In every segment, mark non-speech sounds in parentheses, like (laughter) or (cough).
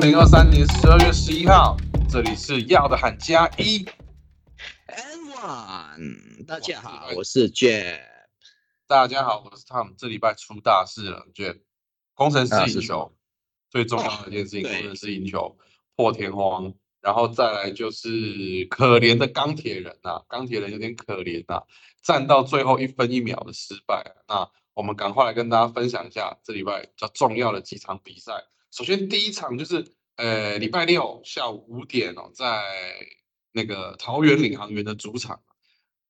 二零二三年十二月十一号，这里是要的喊加一。And one，大家好，我是 Jeff。大家好，我是 Tom。这礼拜出大事了，觉得工程师赢球，最重要的一件事情，工程师赢球破天荒。然后再来就是可怜的钢铁人呐、钢铁人有点可怜呐、战到最后一分一秒的失败啊。那我们赶快来跟大家分享一下这礼拜比较重要的几场比赛。首先第一场就是呃礼拜六下午五点哦，在那个桃园领航员的主场，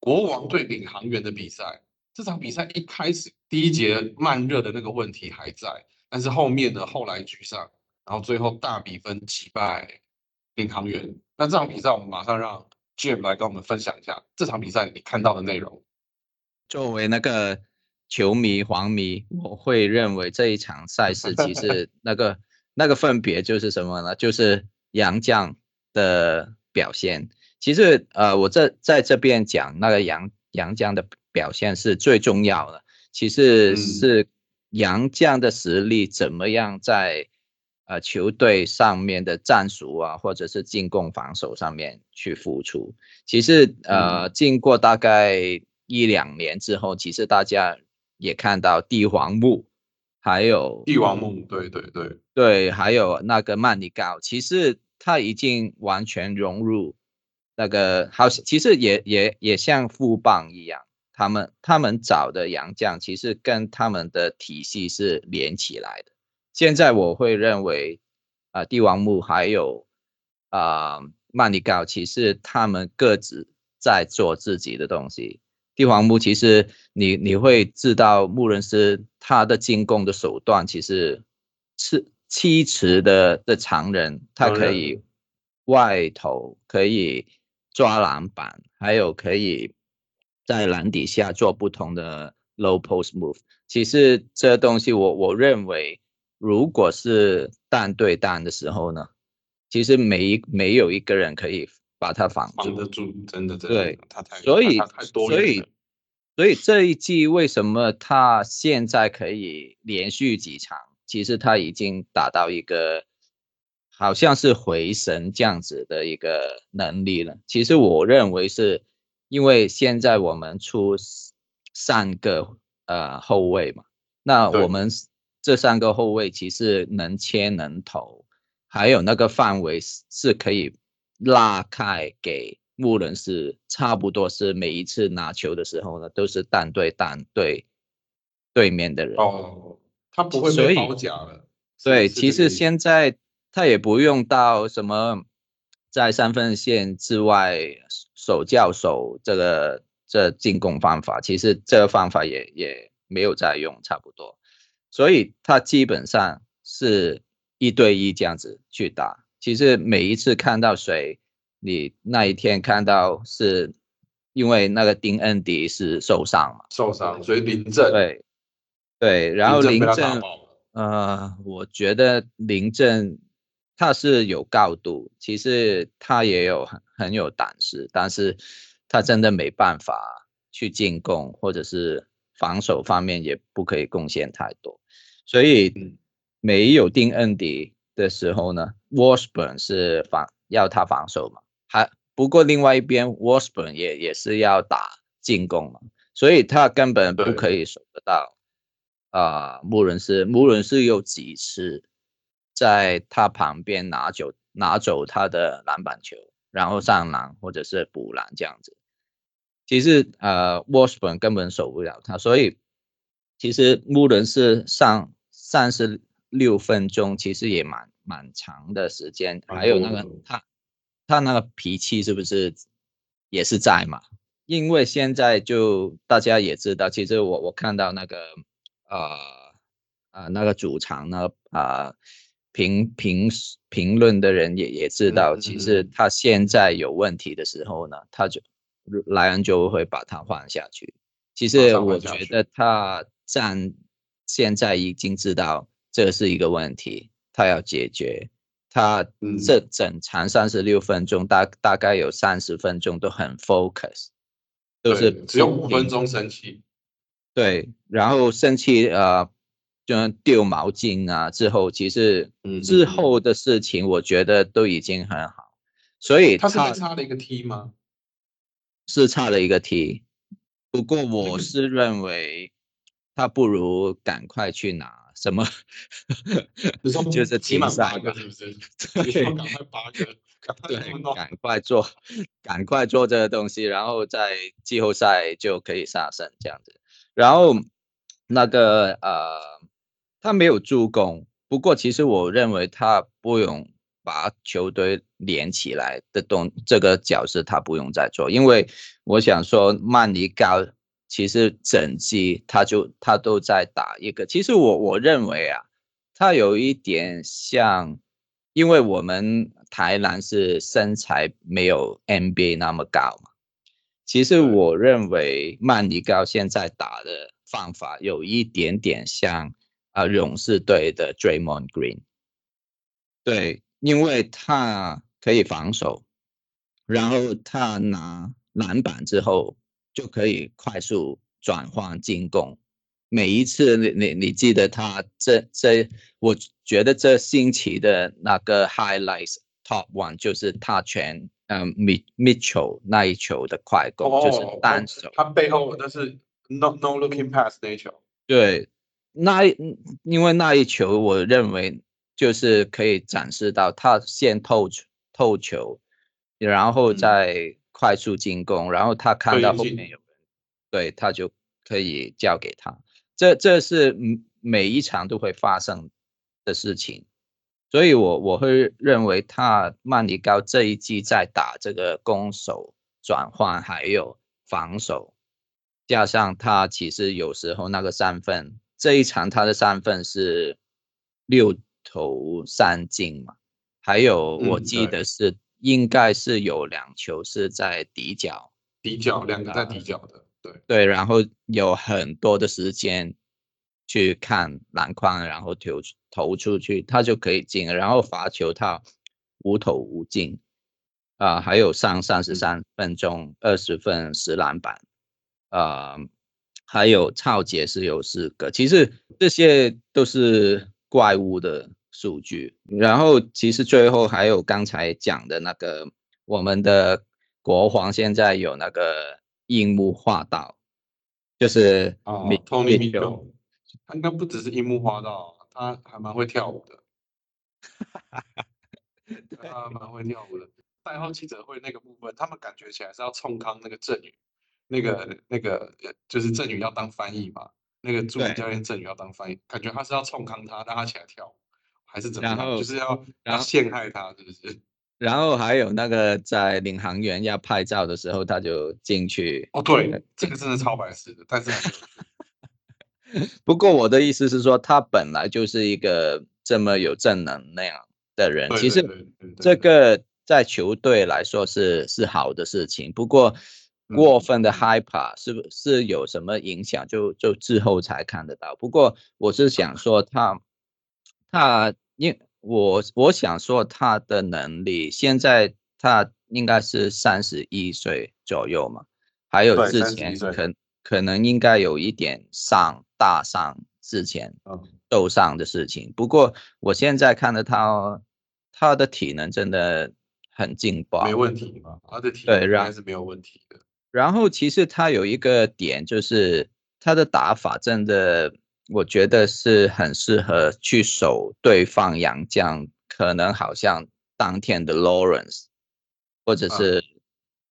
国王对领航员的比赛。这场比赛一开始第一节慢热的那个问题还在，但是后面呢后来居上，然后最后大比分击败领航员。那这场比赛我们马上让 Jim 来跟我们分享一下这场比赛你看到的内容。作为那个球迷、黄迷，我会认为这一场赛事其实那个那个分别就是什么呢？就是杨绛的表现。其实呃，我这在这边讲那个杨杨绛的表现是最重要的。其实嗯是杨绛的实力怎么样在呃球队上面的战术啊，或者是进攻防守上面去付出。其实呃，经过大概一两年之后，其实大家也看到帝皇木，还有帝王梦，对对对，对，还有那个曼尼高，其实他已经完全融入那个，好像其实也也也像富邦一样，他们他们找的洋将其实跟他们的体系是连起来的。现在我会认为，啊、帝王木还有啊、曼尼高，其实他们各自在做自己的东西。帝皇木其实你你会知道穆伦斯他的进攻的手段其实是七尺的的常人，他可以外投，可以抓篮板，还有可以在篮底下做不同的 low post move。其实这东西我我认为，如果是单对单的时候呢，其实没没有一个人可以把他防住。防得住，真的真的，对他太所以所以所以这一季为什么他现在可以连续几场？其实他已经达到一个好像是回神这样子的一个能力了。其实我认为是因为现在我们出三个呃后卫嘛，那我们这三个后卫其实能切能投，还有那个范围是是可以拉开给穆伦是，差不多是每一次拿球的时候呢，都是单对单对对面的人。哦，他不会所以被包夹了。对，其实现在他也不用到什么在三分线之外手教手这个这进攻方法，其实这个方法也也没有在用，差不多。所以他基本上是一对一这样子去打。其实每一次看到谁，你那一天看到是因为那个丁恩迪是受伤嘛？受伤，所以林振，对，对，然后林林振被他打振爆了。呃，我觉得林振他是有高度，其实他也有很很有胆识，但是他真的没办法去进攻，或者是防守方面也不可以贡献太多，所以嗯没有丁恩迪的时候呢，Washburn 是防要他防守嘛，还不过另外一边 Washburn 也也是要打进攻嘛，所以他根本不可以守得到。啊、穆伦斯，穆伦斯有几次在他旁边拿走拿走他的篮板球，然后上篮或者是补篮这样子。其实呃，Washburn 根本守不了他，所以其实穆伦斯上三十六分钟，其实也蛮蛮长的时间。还有那个他他那个脾气是不是也是在嘛？因为现在就大家也知道，其实我我看到那个呃呃那个主场呢啊、评评评论的人也也知道，嗯其实嗯他现在有问题的时候呢，他就莱恩就会把他换下去。其实我觉得他站现在已经知道这是一个问题，他要解决。他嗯。这整场三十六分钟，大大概有三十分钟都很 focus，都是只有五分钟生气，对，然后生气呃，就丢毛巾啊之后，其实之后的事情我觉得都已经很好，所以他是差了一个 T 吗？是差了一个 T，不过我是认为他不如赶快去拿什么，就是起码八个是不是？对，赶快八个，对，赶快做，赶快做这个东西，然后在季后赛就可以杀胜这样子，然后那个呃。他没有助攻，不过其实我认为他不用把球队连起来的动这个角色，他不用再做，因为我想说曼尼高其实整季他就他都在打一个，其实我我认为啊，他有一点像，因为我们台南是身材没有 NBA 那么高嘛，其实我认为曼尼高现在打的方法有一点点像。啊，勇士队的 Draymond Green，对，因为他可以防守，然后他拿篮板之后就可以快速转换进攻。每一次，你你你记得他这这，我觉得这星期的那个 highlights top one 就是他全嗯 mid 球那一球的快攻，就是单手，他背后那是 no no looking pass 那一球，对。那因为那一球，我认为就是可以展示到他先透透球，然后再快速进攻，然后他看到后面有人，对他就可以交给他。这这是每一场都会发生的事情，所以我我会认为他曼尼高这一季在打这个攻守转换还有防守，加上他其实有时候那个三分。这一场他的三分是六投三进嘛，还有我记得是应该是有两球是在底角，底角两个在底角的，对对，然后有很多的时间去看篮筐，然后投投出去，他就可以进，然后罚球他无投无进，啊，还有上三十三分钟二十分十篮板，啊。还有超杰是有四个，其实这些都是怪物的数据。然后其实最后还有刚才讲的那个，我们的国皇现在有那个樱木花道，就是啊，Tony Mitchell，他应该不只是樱木花道，他还蛮会跳舞的，(laughs) 他蛮会跳舞的。赛后记者会那个部分，他们感觉起来是要冲康那个阵宇。那个那个就是郑宇要当翻译嘛，那个助理教练郑宇要当翻译，感觉他是要冲康他，让他起来跳，还是怎么样？就是要要陷害他，是不是？(laughs) 然后还有那个在领航员要拍照的时候，他就进去。哦，对，这个真的超白痴的，但是 (laughs) 不过我的意思是说，他本来就是一个这么有正能量的人，其实这个在球队来说是是好的事情，不过。过分的害怕是不是有什么影响？就就之后才看得到。不过我是想 (laughs) 说他，他因我我想说他的能力，现在他应该是三十一岁左右嘛，还有之前可可能应该有一点上大上之前受伤的事情。不过我现在看到他，他的体能真的很劲爆，没问题嘛？他的体能应该是没有问题的。然后其实他有一个点，就是他的打法真的，我觉得是很适合去守对方洋将，可能好像当天的 Lawrence，或者是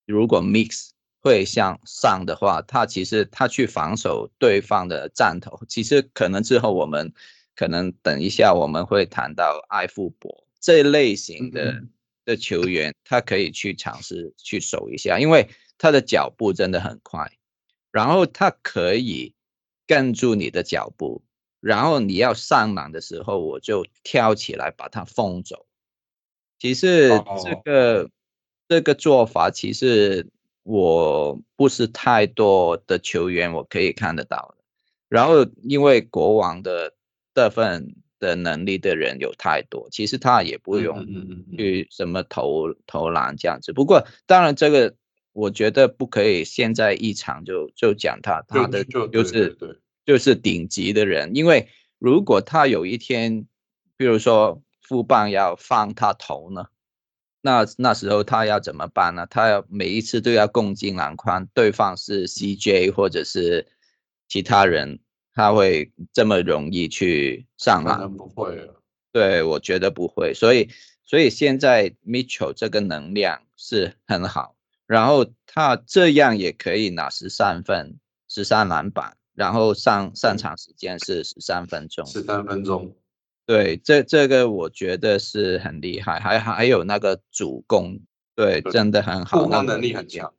如果 Mix 会向上的话，他其实他去防守对方的战头，其实可能之后我们可能等一下我们会谈到艾富博这类型的的球员，他可以去尝试去守一下，因为。他的脚步真的很快，然后他可以跟住你的脚步，然后你要上篮的时候，我就跳起来把它封走。其实这个这个做法，其实我不是太多的球员我可以看得到的。然后因为国王的这份的能力的人有太多，其实他也不用去什么投投篮这样子。不过当然这个。我觉得不可以现在一场就就讲他，他的就是就是顶级的人，因为如果他有一天，比如说副棒要放他投呢，那那时候他要怎么办呢？他要每一次都要攻进篮筐，对方是 CJ 或者是其他人，他会这么容易去上篮？不会啊。对，我觉得不会，所以所以现在 Mitchell 这个能量是很好，然后他这样也可以拿十三分、十三篮板，然后上上场时间是十三分钟。十三分钟，对，这这个我觉得是很厉害，还还有那个主攻，对，对真的很好，那个护框能力很强。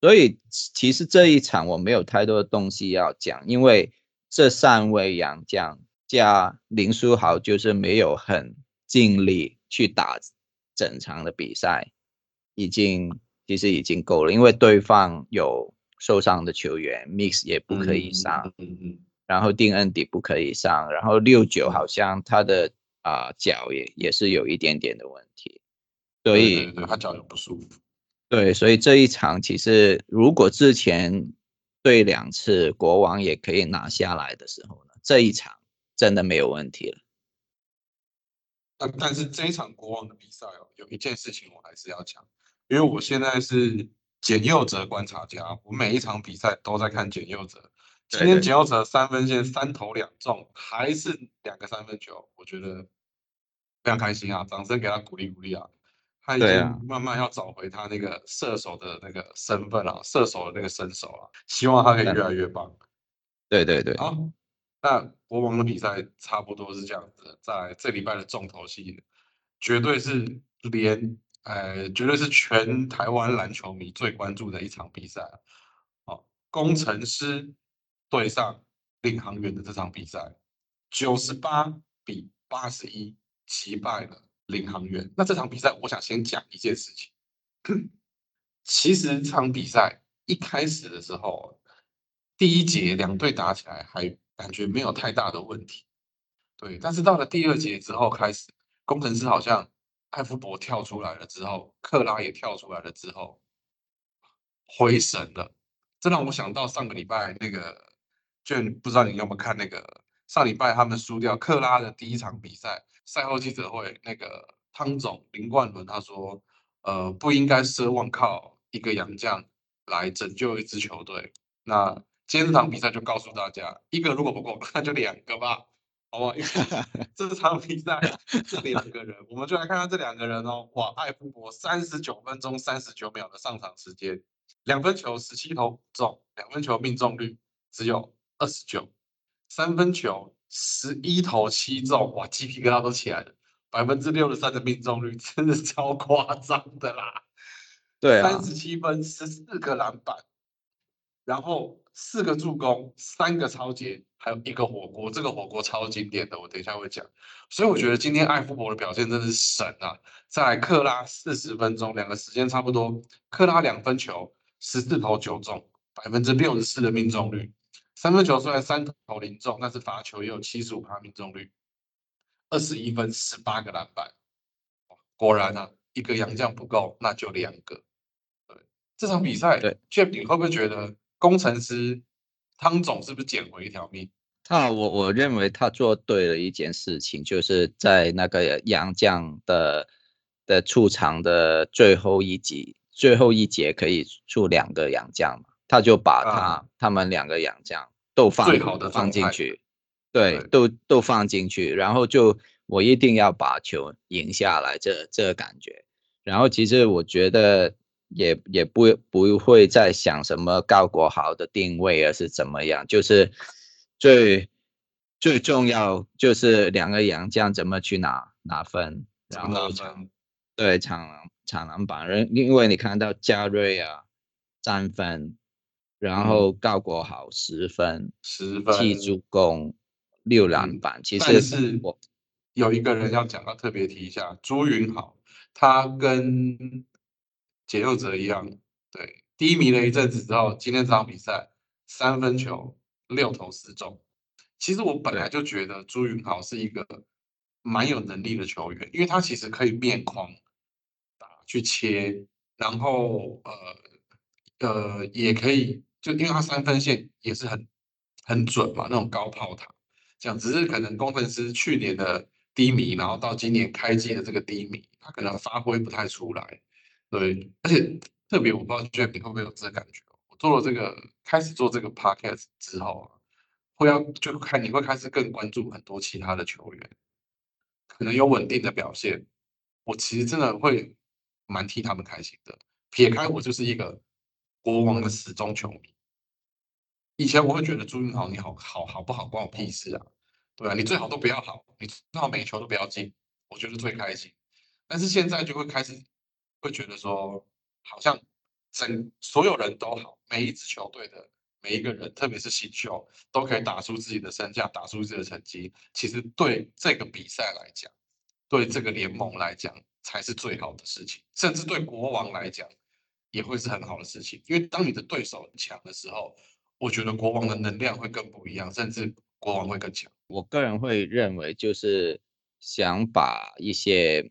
所以其实这一场我没有太多的东西要讲，因为这三位洋将加林书豪就是没有很尽力去打整场的比赛，已经其实已经够了，因为对方有受伤的球员，Mix 也不可以上，嗯嗯嗯，然后丁恩迪不可以上，然后六九好像他的啊、脚也也是有一点点的问题，所以他脚有不舒服。对，所以这一场其实如果之前对两次国王也可以拿下来的时候呢，这一场真的没有问题了。但但是这一场国王的比赛哦，有一件事情我还是要讲，因为我现在是简佑哲观察家，我每一场比赛都在看简佑哲。今天简佑哲三分线三投两中，还是两个三分球，我觉得非常开心啊！掌声给他鼓励鼓励啊！他已经慢慢要找回他那个射手的那个身份啊，射手的那个身手啊，希望他可以越来越棒。对对对，好，那国王的比赛差不多是这样子，在这礼拜的重头戏，绝对是连呃，绝对是全台湾篮球迷最关注的一场比赛。好，工程师对上领航员的这场比赛，九十八比八十一击败了领航员。那这场比赛，我想先讲一件事情。其实这场比赛一开始的时候，第一节两队打起来还感觉没有太大的问题，对。但是到了第二节之后开始，工程师好像艾弗伯跳出来了之后，克拉也跳出来了之后，回神了。这让我想到上个礼拜那个，就不知道你有没有看那个上礼拜他们输掉克拉的第一场比赛，赛后记者会，那个汤总林冠伦他说，呃，不应该奢望靠一个洋将来拯救一支球队。那今天这场比赛就告诉大家，一个如果不够，那就两个吧，好不好？因为 (laughs) 这场比赛这两个人，我们就来看看这两个人哦。哇，艾夫伯三十九分钟三十九秒的上场时间，两分球十七投中，两分球命中率只有二十九，三分球十一投七中，哇，鸡皮疙瘩都起来了，百分之六十三的命中率，真的超夸张的啦。对啊三，十七分，十四个篮板，然后四个助攻，三个超节，还有一个火锅。这个火锅超经典的，我等一下会讲。所以我觉得今天艾夫伯的表现真的是神啊！再来克拉四十分钟，两个时间差不多，克拉两分球，十四投九中，百分之六十四的命中率。三分球虽然三投零中，但是罚球也有七十五趴命中率，二十一分，十八个篮板。果然啊，一个洋将不够，那就两个。对，这场比赛对，Jeff，你会不会觉得工程师汤总是不是捡回一条命？他我我认为他做对了一件事情，就是在那个杨将的的出场的最后一集，最后一节可以出两个杨将嘛，他就把他、啊他们两个杨将都放最好的放进去，对，对都都放进去，然后就我一定要把球赢下来，这这个感觉。然后其实我觉得也也不不会再想什么高国豪的定位，而是怎么样，就是最最重要就是两个洋将怎么去拿拿分，然后分对抢篮抢篮板。人，因为你看到加瑞啊三分，然嗯。后高国豪十分，十分，七助攻，六篮嗯板，其实是我有一个人要讲，到特别提一下，朱云豪，他跟解佑哲一样，对，低迷了一阵子之后，今天这场比赛三分球六投四中。其实我本来就觉得朱云豪是一个蛮有能力的球员，因为他其实可以面框打去切，然后呃呃也可以，就因为他三分线也是很很准嘛，那种高炮塔。这样只是可能工程师去年的低迷，然后到今年开季的这个低迷，他可能发挥不太出来。对，而且特别我不知道 Jeff 你会不会有这个感觉？我做了这个开始做这个 podcast 之后啊，会要就看你会开始更关注很多其他的球员，可能有稳定的表现，我其实真的会蛮替他们开心的。撇开我就是一个国王的死忠球迷。以前我会觉得朱云豪你好好好不好关我屁事啊，对啊，你最好都不要好，你最好每球都不要进，我觉得最开心。但是现在就会开始会觉得说，好像整所有人都好，每一支球队的每一个人，特别是新秀，都可以打出自己的身价，打出自己的成绩。其实对这个比赛来讲，对这个联盟来讲，才是最好的事情。甚至对国王来讲，也会是很好的事情。因为当你的对手很强的时候，我觉得国王的能量会更不一样，甚至国王会更强。我个人会认为，就是想把一些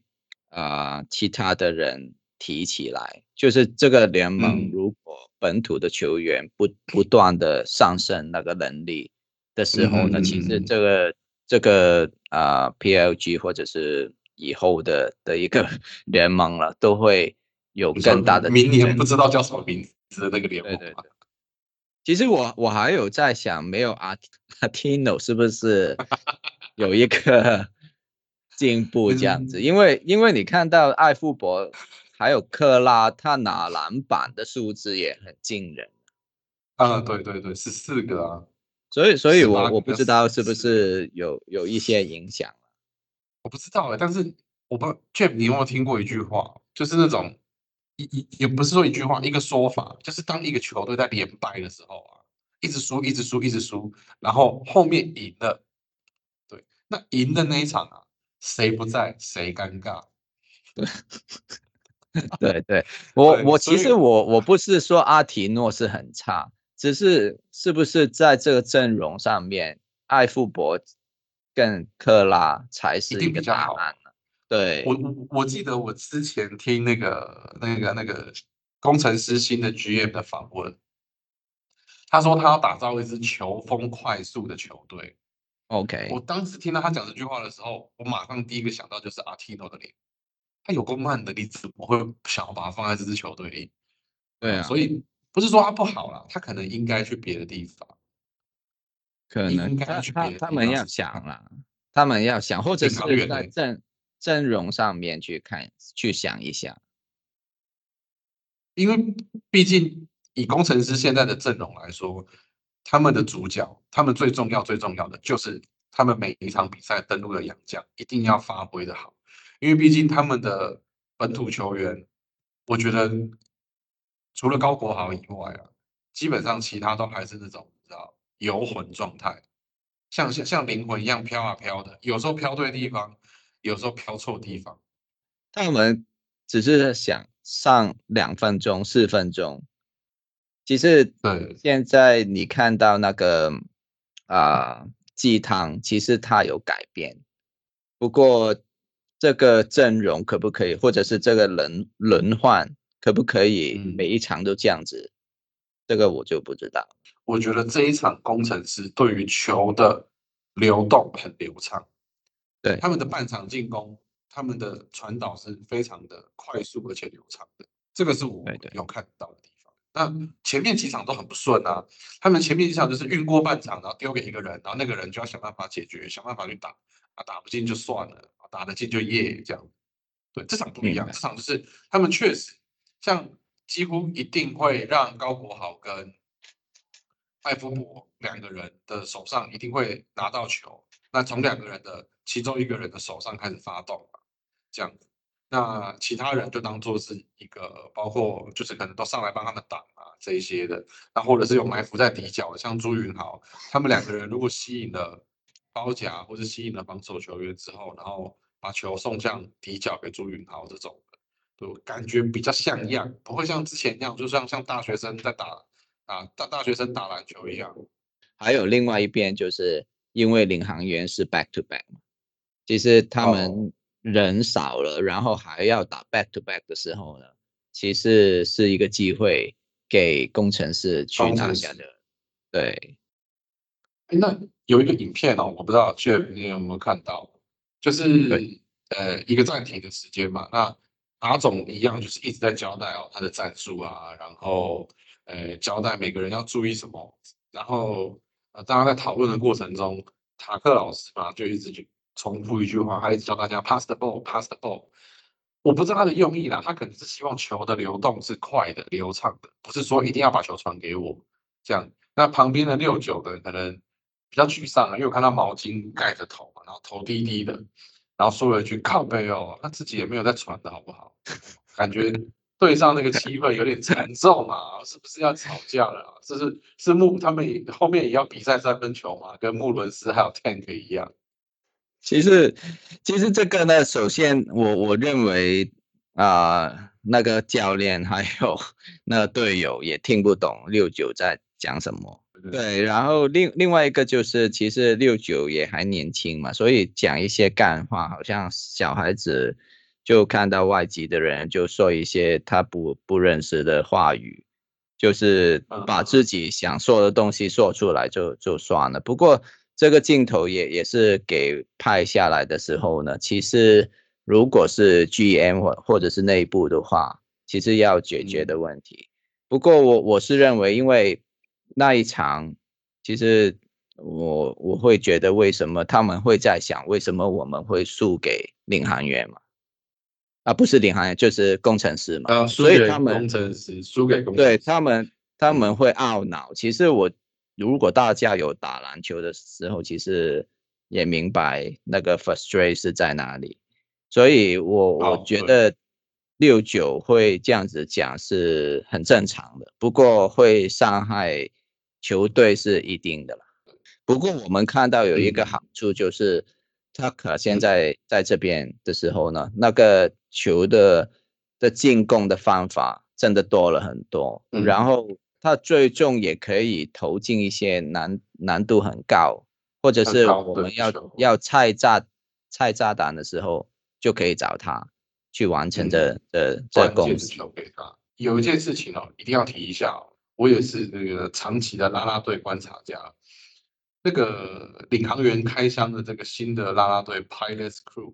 啊其他的人提起来，就是这个联盟如果本土的球员不不断的上升那个能力的时候呢，其实这个这个啊 PLG 或者是以后的的一个 (laughs) 联盟了，都会有更大的明年不知道叫什么名字的那个联盟。对对对。其实我我还有在想，没有阿 (laughs) 阿 Tino 是不是有一个 (laughs) 进步这样子？因为因为你看到艾富博还有克拉，他拿篮板的数字也很惊人。啊，对对对，是四个啊。所以所以，我我不知道是不是有有一些影响我不知道哎，但是我不 Jeff，你有没有听过一句话，就是那种。一一也不是说一句话，一个说法，就是当一个球队在连败的时候啊，一直输，一直输，一直输，然后后面赢了，对，那赢的那一场啊，谁不在谁尴尬，对 (laughs) 对对，我我其实我我不是说阿提诺是很差，只是是不是在这个阵容上面，艾富博跟克拉才是一个答案。对我我我记得我之前听那个那个那个工程师新的 GM 的访问，他说他要打造一支球风快速的球队。OK，我当时听到他讲这句话的时候，我马上第一个想到就是阿 Tino 的脸，他有够慢的，你怎么会想要把他放在这支球队里？对啊，所以不是说他不好了，他可能应该去别的地方，可能他他他们要想了，他们要想，或者是在阵。阵容上面去看，去想一下，因为毕竟以工程师现在的阵容来说，他们的主角，他们最重要、最重要的就是他们每一场比赛登陆的洋将一定要发挥的好，因为毕竟他们的本土球员，我觉得除了高国豪以外啊，基本上其他都还是那种知道游魂状态，像像像灵魂一样飘啊飘的，有时候飘对地方。有时候飘错地方，他们只是想上两分钟、四分钟。其实，对，现在你看到那个啊，鸡汤，其实它有改变。不过，这个阵容可不可以，或者是这个轮轮换可不可以每一场都这样子？这个我就不知道。我觉得这一场工程师对于球的流动很流畅。对他们的半场进攻，他们的传导是非常的快速而且流畅的，这个是我有看到的地方。那前面几场都很不顺啊，他们前面几场就是运过半场，然后丢给一个人，然后那个人就要想办法解决，想办法去打，啊打不进就算了，打得进就耶这样。对，这场不一样，这场就是他们确实像几乎一定会让高国豪跟艾夫伯两个人的手上一定会拿到球，那从两个人的。其中一个人的手上开始发动这样子，那其他人就当做是一个，包括就是可能都上来帮他们挡啊这一些的，那或者是有埋伏在底角的，像朱云豪，他们两个人如果吸引了包夹或者吸引了防守球员之后，然后把球送向底角给朱云豪这种的，就感觉比较像样，不会像之前一样，就像像大学生在打啊大大学生打篮球一样。还有另外一边，就是因为领航员是 back to back 嘛。其实他们人少了，然后还要打 back to back 的时候呢，其实是一个机会给工程师去拿下的。对，那有一个影片哦，我不知道 Jeff 你有没有看到，就是呃一个暂停的时间嘛。那阿总一样就是一直在交代哦他的战术啊，然后呃交代每个人要注意什么，然后呃大家在讨论的过程中，塔克老师嘛就一直去重复一句话，他一直教大家 pass the ball，pass the ball。我不知道他的用意啦，他可能是希望球的流动是快的、流畅的，不是说一定要把球传给我这样。那旁边的六九的可能比较沮丧啊，因为我看到毛巾盖着头嘛，然后头低低的，然后说了一句靠背哦，他自己也没有在传的好不好？感觉对上那个气氛有点沉重啊，是不是要吵架了？这是是穆他们也后面也要比赛三分球嘛，跟穆伦斯还有 Tank 一样。其实，其实这个呢，首先我我认为啊，那个教练还有 (laughs) 那个队友也听不懂六九在讲什么。对，然后另另外一个就是，其实六九也还年轻嘛，所以讲一些干话，好像小孩子就看到外籍的人就说一些他不不认识的话语，就是把自己想说的东西说出来就就算了。不过。这个镜头也也是给拍下来的时候呢，其实如果是 GM 或或者是内部的话，其实要解决的问题。不过我我是认为，因为那一场，其实我我会觉得为什么他们会在想，为什么我们会输给领航员嘛？啊，不是领航员，就是工程师嘛。啊，所以他们工程师输给工程师对他们他们会懊恼。其实我。如果大家有打篮球的时候，其实也明白那个 frustration 是在哪里，所以我我觉得六九会这样子讲是很正常的，不过会伤害球队是一定的了。不过我们看到有一个好处就是，他可现在在这边的时候呢，那个球的的进攻的方法真的多了很多，然后。他最终也可以投进一些难难度很高，或者是我们要要拆炸拆炸弹的时候，就可以找他去完成这这这工作。有一件事情哦，一定要提一下哦，我也是那个长期的拉拉队观察家。那个领航员开箱的这个新的拉拉队 Pilots Crew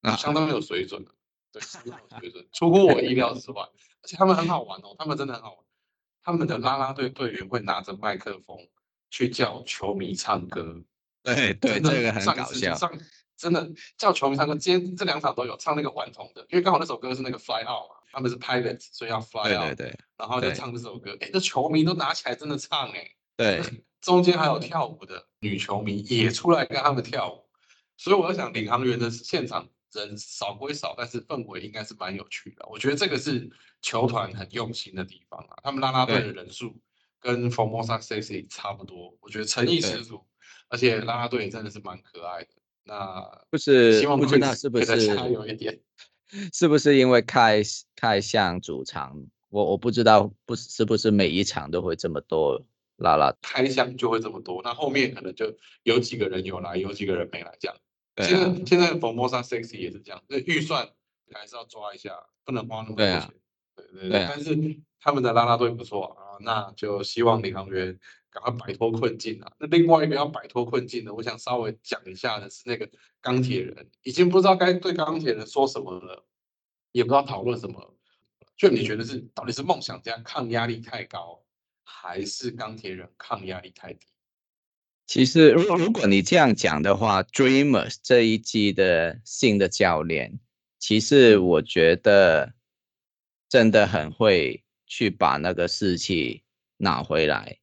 那，相当有水准的，对，有水准，出乎我意料之外，(laughs) 而且他们很好玩哦，他们真的很好玩。他们的拉拉队队员会拿着麦克风去叫球迷唱歌，对对，这个很搞笑。真的叫球迷唱歌，今天这两场都有唱那个顽童的，因为刚好那首歌是那个 Fly Out 嘛，他们是 Pilots，所以要 Fly Out，对对对，然后就唱这首歌。哎，这球迷都拿起来真的唱哎，对，中间还有跳舞的女球迷也出来跟他们跳舞，所以我想领航员的现场。人少归少，但是氛围应该是蛮有趣的。我觉得这个是球团很用心的地方啊。他们拉拉队的人数跟 Formosa Sexy 差不多，我觉得诚意十足，而且拉拉队真的是蛮可爱的。那不是希望不知道是不是加油一点，是不是因为开开向主场？我我不知道，不是不是每一场都会这么多拉拉开箱就会这么多，那后面可能就有几个人有来，有几个人没来这样。现在现在 Formosa Sexy 也是这样，那预算还是要抓一下，不能花那么多钱。对对对。但是他们的拉拉队不错啊，那就希望领航员赶快摆脱困境啊。那另外一个要摆脱困境的，我想稍微讲一下的是那个钢铁人，已经不知道该对钢铁人说什么了，也不知道讨论什么。就你觉得是到底是梦想家抗压力太高，还是钢铁人抗压力太低？其实，如果如果你这样讲的话，Dreamers 这一季的新的教练，其实我觉得真的很会去把那个士气拿回来，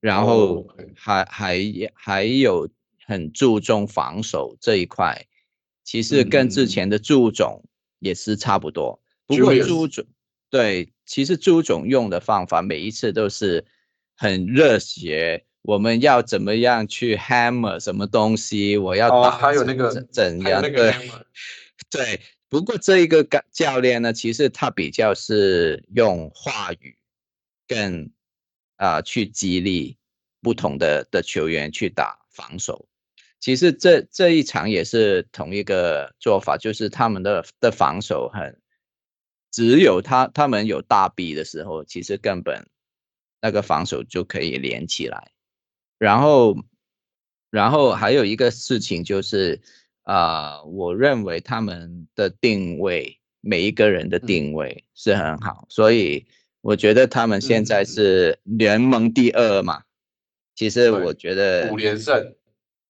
然后还还还有很注重防守这一块，其实跟之前的朱总也是差不多。不过朱总对，其实朱总用的方法每一次都是很热血。我们要怎么样去 hammer 什么东西？我要打还有那个怎样？对对。不过这一个教教练呢，其实他比较是用话语，更啊去激励不同的的球员去打防守。其实这这一场也是同一个做法，就是他们的的防守很，只有他他们有大臂的时候，其实根本那个防守就可以连起来。然后然后还有一个事情就是，啊，我认为他们的定位，每一个人的嗯定位是很好，所以我觉得他们现在嗯是联盟第二嘛。其实我觉得五连胜，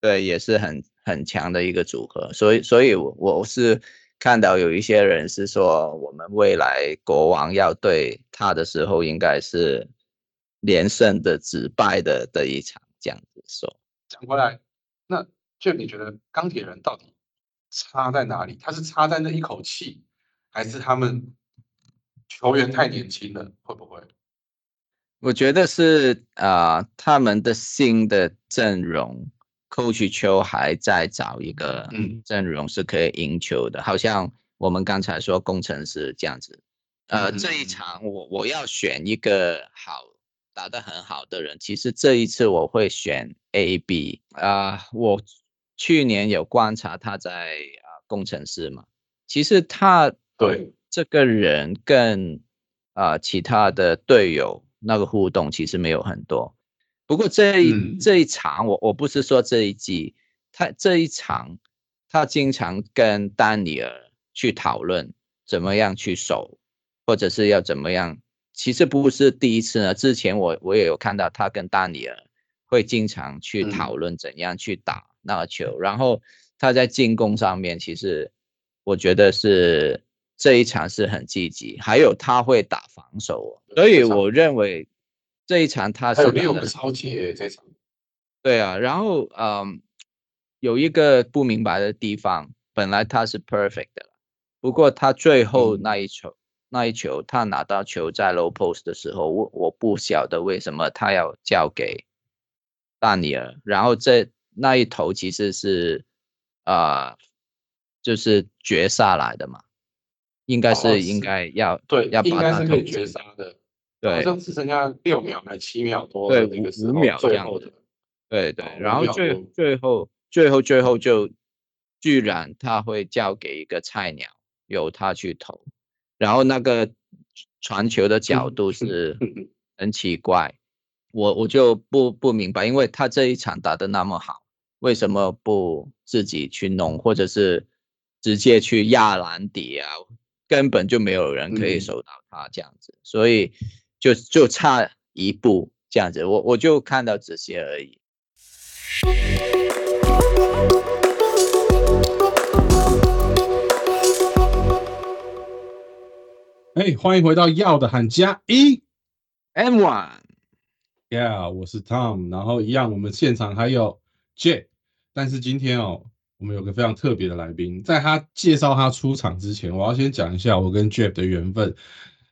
对，也是很很强的一个组合，所以所以我我是看到有一些人是说，我们未来国王要对他的时候，应该是连胜的止败的的一场，这样子说。讲回来，那就你觉得钢铁人到底差在哪里？他是差在那一口气，还是他们球员太年轻了？会不会？我觉得是啊、呃他们的新的阵容，coach 球还在找一个嗯阵容是可以赢球的，好像我们刚才说工程师这样子。呃，这一嗯场我我要选一个好打得很好的人，其实这一次我会选 A B 啊、我去年有观察他在啊、工程师嘛，其实他对这个人跟啊、其他的队友那个互动其实没有很多。不过这一、嗯这一场，我我不是说这一季，他这一场他经常跟丹尼尔去讨论怎么样去守，或者是要怎么样。其实不是第一次呢，之前我我也有看到他跟丹尼尔会经常去嗯讨论怎样去打那个球，然后他在进攻上面，其实我觉得是这一场是很积极，还有他会打防守哦，所以我认为这一场他是超节这场，对啊，然后嗯，有一个不明白的地方，本来他是 perfect 的了，不过他最后嗯。那一球、那一球，他拿到球在 low post 的时候，我我不晓得为什么他要交给大尼尔，然后这那一头其实是啊、就是绝杀来的嘛，应该哦是应是该要对，应要把该是可以绝杀的，对好像只剩下六秒还七秒多对五的那个时候，五秒最后的，对对哦，然后最最后最后最后就居然他会交给一个菜鸟，由他去投，然后那个传球的角度是很奇怪，我我就不不明白，因为他这一场打得那么好，为什么不自己去弄，或者是直接去压篮底啊？根本就没有人可以嗯守到他这样子，所以就就差一步这样子，我我就看到这些而已。(laughs) 哎，欢迎回到要的喊加一 M one，，Yeah，我是 Tom，然后一样，我们现场还有 J，但是今天哦，我们有个非常特别的来宾，在他介绍他出场之前，我要先讲一下我跟 Jeff 的缘分，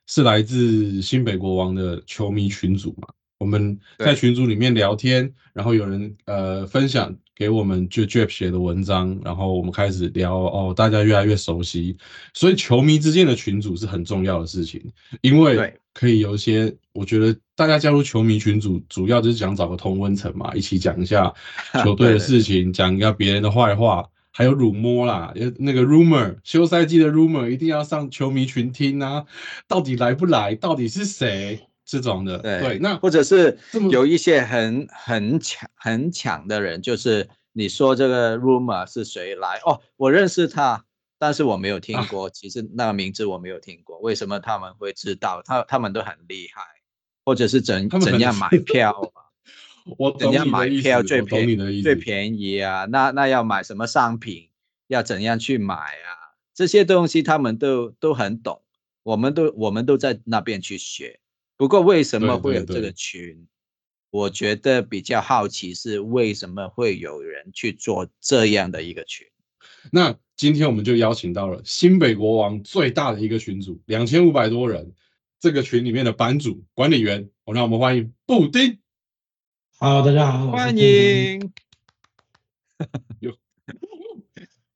是来自新北国王的球迷群组嘛，我们在群组里面聊天，然后有人呃分享给我们就 Jeff 写的文章，然后我们开始聊哦，大家越来越熟悉，所以球迷之间的群组是很重要的事情，因为可以有一些，我觉得大家加入球迷群组，主要就是想找个同温层嘛，一起讲一下 (laughs) 球队的事情，讲一下别人的坏话，还有辱摸啦，呃那个 rumor，休赛季的 rumor 一定要上球迷群听啊，到底来不来，到底是谁这种的，对对，那或者是有一些很很强很强的人，就是你说这个 rumor 是谁来哦，我认识他，但是我没有听啊过，其实那个名字我没有听过，为什么他们会知道？他他们都很厉害，或者是怎怎样买票啊？(laughs) 我怎样买票最便宜的，最便宜啊？那那要买什么商品？要怎样去买啊？这些东西他们都都很懂，我们都我们都在那边去学。不过为什么会有这个对群？我觉得比较好奇是为什么会有人去做这样的一个群？那今天我们就邀请到了新北国王最大的一个群组，两千五百多人，这个群里面的版主、管理员，我让我们欢迎布丁。Hello，大家好，欢布丁。迎，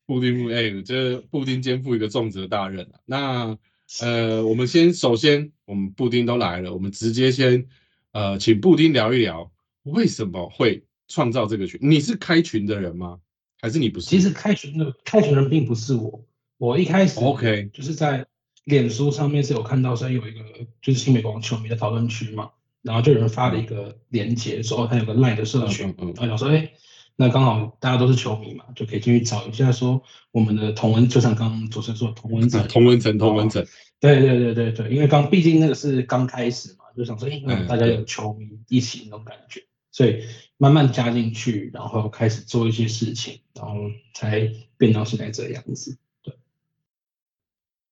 布丁布，哎、这布丁肩负一个重责大任啊。那呃，我们先首先，我们布丁都来了，我们直接先呃，请布丁聊一聊为什么会创造这个群？你是开群的人吗？还是你不是？其实开群的开群人并不是我，我一开始 OK 就是在脸书上面是有看到说有一个就是新美国王球迷的讨论区嘛，然后就有人发了一个链接说哦，他有个 LINE 的社群，嗯嗯嗯。然后想说哎，那刚好大家都是球迷嘛，就可以进去找一下说我们的同文，就像刚刚主持人说的同文层，同文层，同文层，对对对对对，因为刚毕竟那个是刚开始嘛，就想说，哎，嗯大家有球迷一起那种感觉，所以慢慢加进去，然后开始做一些事情，然后才变到现在这样子。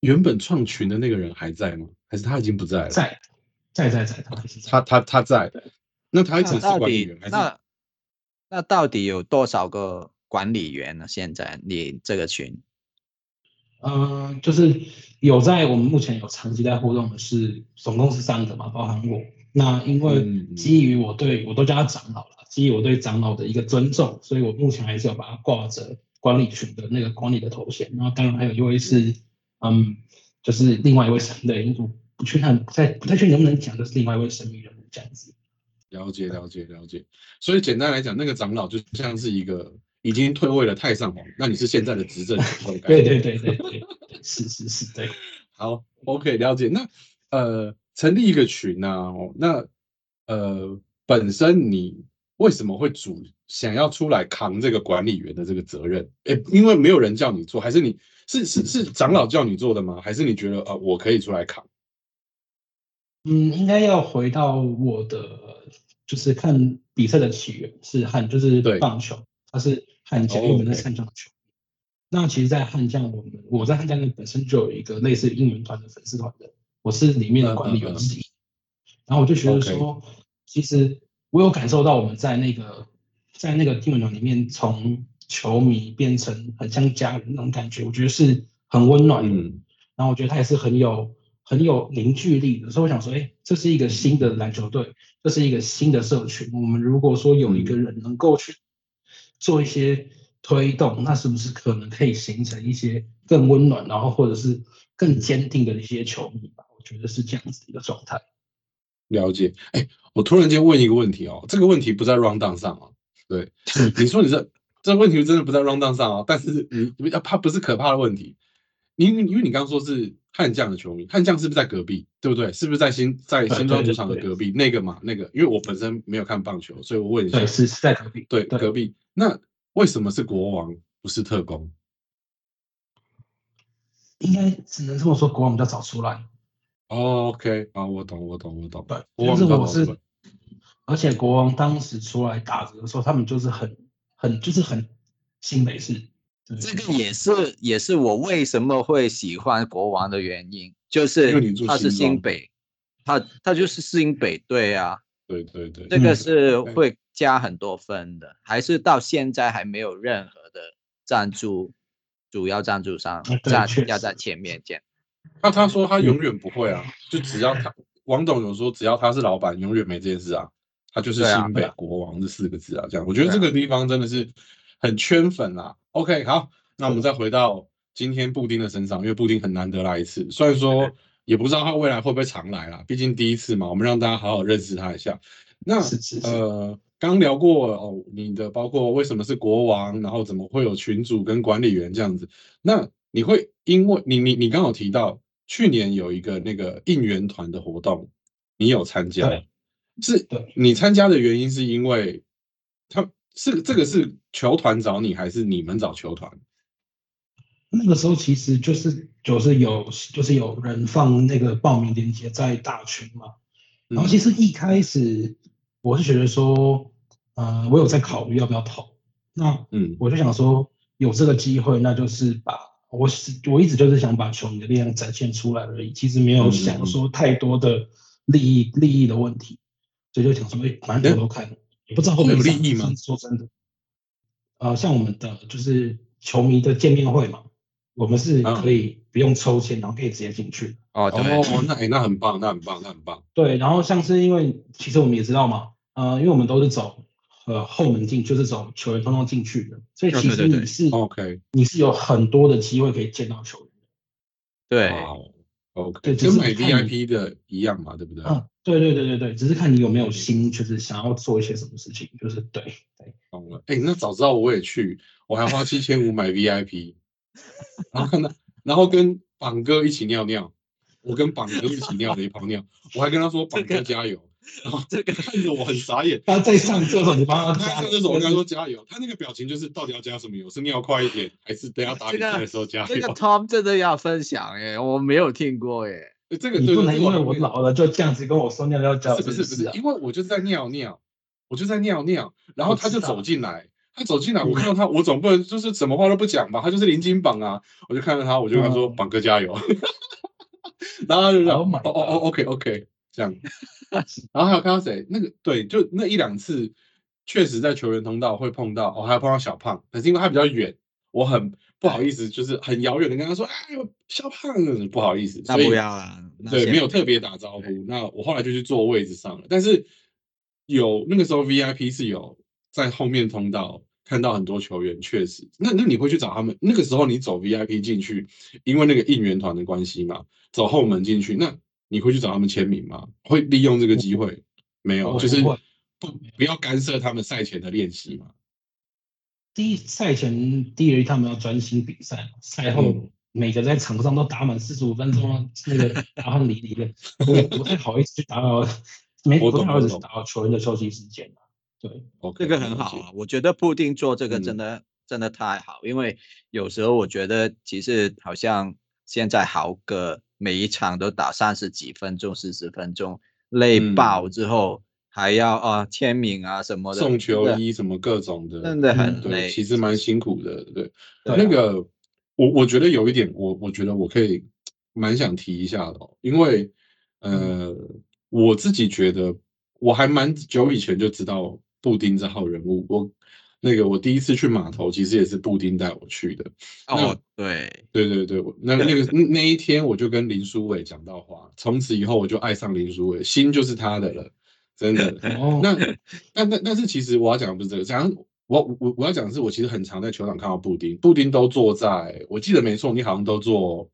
原本创群的那个人还在吗？还是他已经不在了？在在在在，他是在他他他在对。那他一直是管理员还是？那那到底有多少个管理员呢？现在你这个群嗯，就是有在我们目前有长期在互动的是总共是三个嘛，包含我。那因嗯为嗯基于我对我都叫他长老了，基于我对长老的一个尊重，所以我目前还是有把他挂着管理群的那个管理的头衔。然后当然还有一位是，嗯，就是另外一位神的，我不确定不太不太确定能不能讲，就是另外一位神秘人物这样子。了解了解了解。所以简单来讲，那个长老就像是一个已经退位的太上皇，那你是现在的执政。对对对对对，对是是是，对。好，OK，了解。那呃，成立一个群啊，哦，那呃，本身你为什么会主想要出来扛这个管理员的这个责任？诶，因为没有人叫你做，还是你是是是长老叫你做的吗？还是你觉得呃，我可以出来扛？嗯，应该要回到我的，就是看比赛的起源是汉，就是棒球，它是悍将，哦因为我们是 OK 悍将的球。那其实，在悍将，我们我在悍将那本身就有一个类似应援团的粉丝团的，我是里面的管理员之一。然后我就觉得说，其实我有感受到我们在那个在那个应援团里面，从球迷变成很像家人那种感觉，我觉得是很温暖的。嗯然后我觉得他也是很有很有凝聚力的，所以我想说，哎，这是一个新的篮球队，这是一个新的社群。我们如果说有一个人能够去做一些推动，那是不是可能可以形成一些更温暖，然后或者是更坚定的一些球迷吧？我觉得是这样子一个状态。了解。哎，我突然间问一个问题哦，这个问题不在 round down 上哦。对，(laughs) 你说你这这个问题真的不在 round down 上哦，但是你你它不是可怕的问题。你因为你刚刚说是悍将的球迷，悍将是不是在隔壁？对不对？是不是在新在新庄主对对对场的隔壁那个嘛？那个，因为我本身没有看棒球，所以我问一下对，。是是在隔壁。对，对隔壁。那为什么是国王不是特工？应该只能这么说，国王比较早出来。哦，OK，啊，我懂，我懂，我懂。对，但是我是而且国王当时出来打折的时候，他们就是很很就是很新北市。这个也是也是我为什么会喜欢国王的原因，就是他是新北，他他就是新北队啊，对对对，这个是会加很多分的，还是到现在还没有任何的赞助，主要赞助商啊对站确实要在前面见。那他说他永远不会啊，就只要他王董有说，只要他是老板，永远没这件事啊，他就是新北国王这四个字啊，这样。我觉得这个地方真的是很圈粉啊。OK，好，那我们再回到今天布丁的身上，因为布丁很难得来一次，虽然说也不知道他未来会不会常来啦，毕竟第一次嘛，我们让大家好好认识他一下。那呃，刚聊过哦，你的包括为什么是国王，然后怎么会有群主跟管理员这样子，那你会因为你你你刚好提到去年有一个那个应援团的活动，你有参加对，是对。你参加的原因是因为他是这个是球团找你，还是你们找球团？那个时候其实就是就是有就是有人放那个报名链接在大群嘛，然后其实一开始我是觉得说，呃，我有在考虑要不要投，那嗯。我就想说有这个机会，那就是把我是我一直就是想把球迷的力量展现出来而已，其实没有想嗯。说太多的利益利益的问题，所以就想说，哎，反正我都看，也不知道会不会会有利益吗？说真的，呃，像我们的就是球迷的见面会嘛，我们是啊可以不用抽签，然后可以直接进去。的。哦，对，哦，那哎、那很棒，那很棒，那很棒。对，然后像是因为其实我们也知道嘛，呃，因为我们都是走呃后门进，就是走球员通通进去的，所以其实你是、OK，你是有很多的机会可以见到球员的。对，哦，OK，对只跟买 VIP 的一样嘛，对不对？啊，对对对对对，只是看你有没有心，就是想要做一些什么事情，就是对对。懂了。哎、那早知道我也去，我还花七千五买 VIP，(laughs) 然后看到，然后跟榜哥一起尿尿，我跟榜哥一起尿了一泡尿，我还跟他说 (laughs) 榜哥加油，然后这个看着我很傻眼。(laughs) 他在上厕所，你帮他他加上厕所，我跟他说加油，他那个表情就是到底要加什么油？是尿快一点，还是等下打比赛的时候加油？这个 Tom 真的要分享耶，我没有听过耶。欸这个对你不能因为我老了就这样子跟我说尿尿加油不是不是不是啊，因为我就是在尿尿，我就在尿尿，然后他就走进来，他走进来，我嗯看到他，我总不能就是什么话都不讲吧，他就是临金榜啊，我就看到他，我就跟他说嗯榜哥加油，(laughs) 然后他就这样，Oh 哦哦哦，OK OK，这样，(laughs) 然后还有看到谁？那个对，就那一两次，确实在球员通道会碰到，哦，还有碰到小胖，可是因为他比较远，我很不好意思，就是很遥远的跟他说，哎呦，小胖，不好意思，那不要啦，那对，没有特别打招呼。那我后来就去坐位置上了，但是有那个时候 VIP 是有在后面通道看到很多球员，确实，那那你会去找他们？那个时候你走 VIP 进去，因为那个应援团的关系嘛，走后门进去，那你会去找他们签名吗？会利用这个机会？没有，就是不不不要干涉他们赛前的练习嘛。第一赛前第一他们要专心比赛嘛，赛后嗯每个在场上都打满四十五分钟啊，那个 (laughs) 打汗淋漓的，我也不太好意思去打扰，没 (laughs) 我不太好意思打扰球员的休息时间啊。对这个很好啊，我觉得布丁做这个嗯真的、真的太好，因为有时候我觉得其实好像现在豪哥每一场都打三十几分钟、四十分钟，累嗯爆之后、还要啊签名啊什么的，送球衣什么各种的，真的很对，累。其实蛮辛苦的，对。对啊那个，我我觉得有一点，我我觉得我可以蛮想提一下的、哦，因为呃，我自己觉得我还蛮久以前就知道布丁这号人物，我那个我第一次去码头，其实也是布丁带我去的。哦，对，对对对，我那那个那那一天我就跟林书伟讲到话，从此以后我就爱上林书伟，心就是他的了，真的。(laughs) 哦，那但但但是其实我要讲的不是这个，讲我我我要讲的是，我其实很常在球场看到布丁，布丁都坐在，我记得没错，你好像都坐，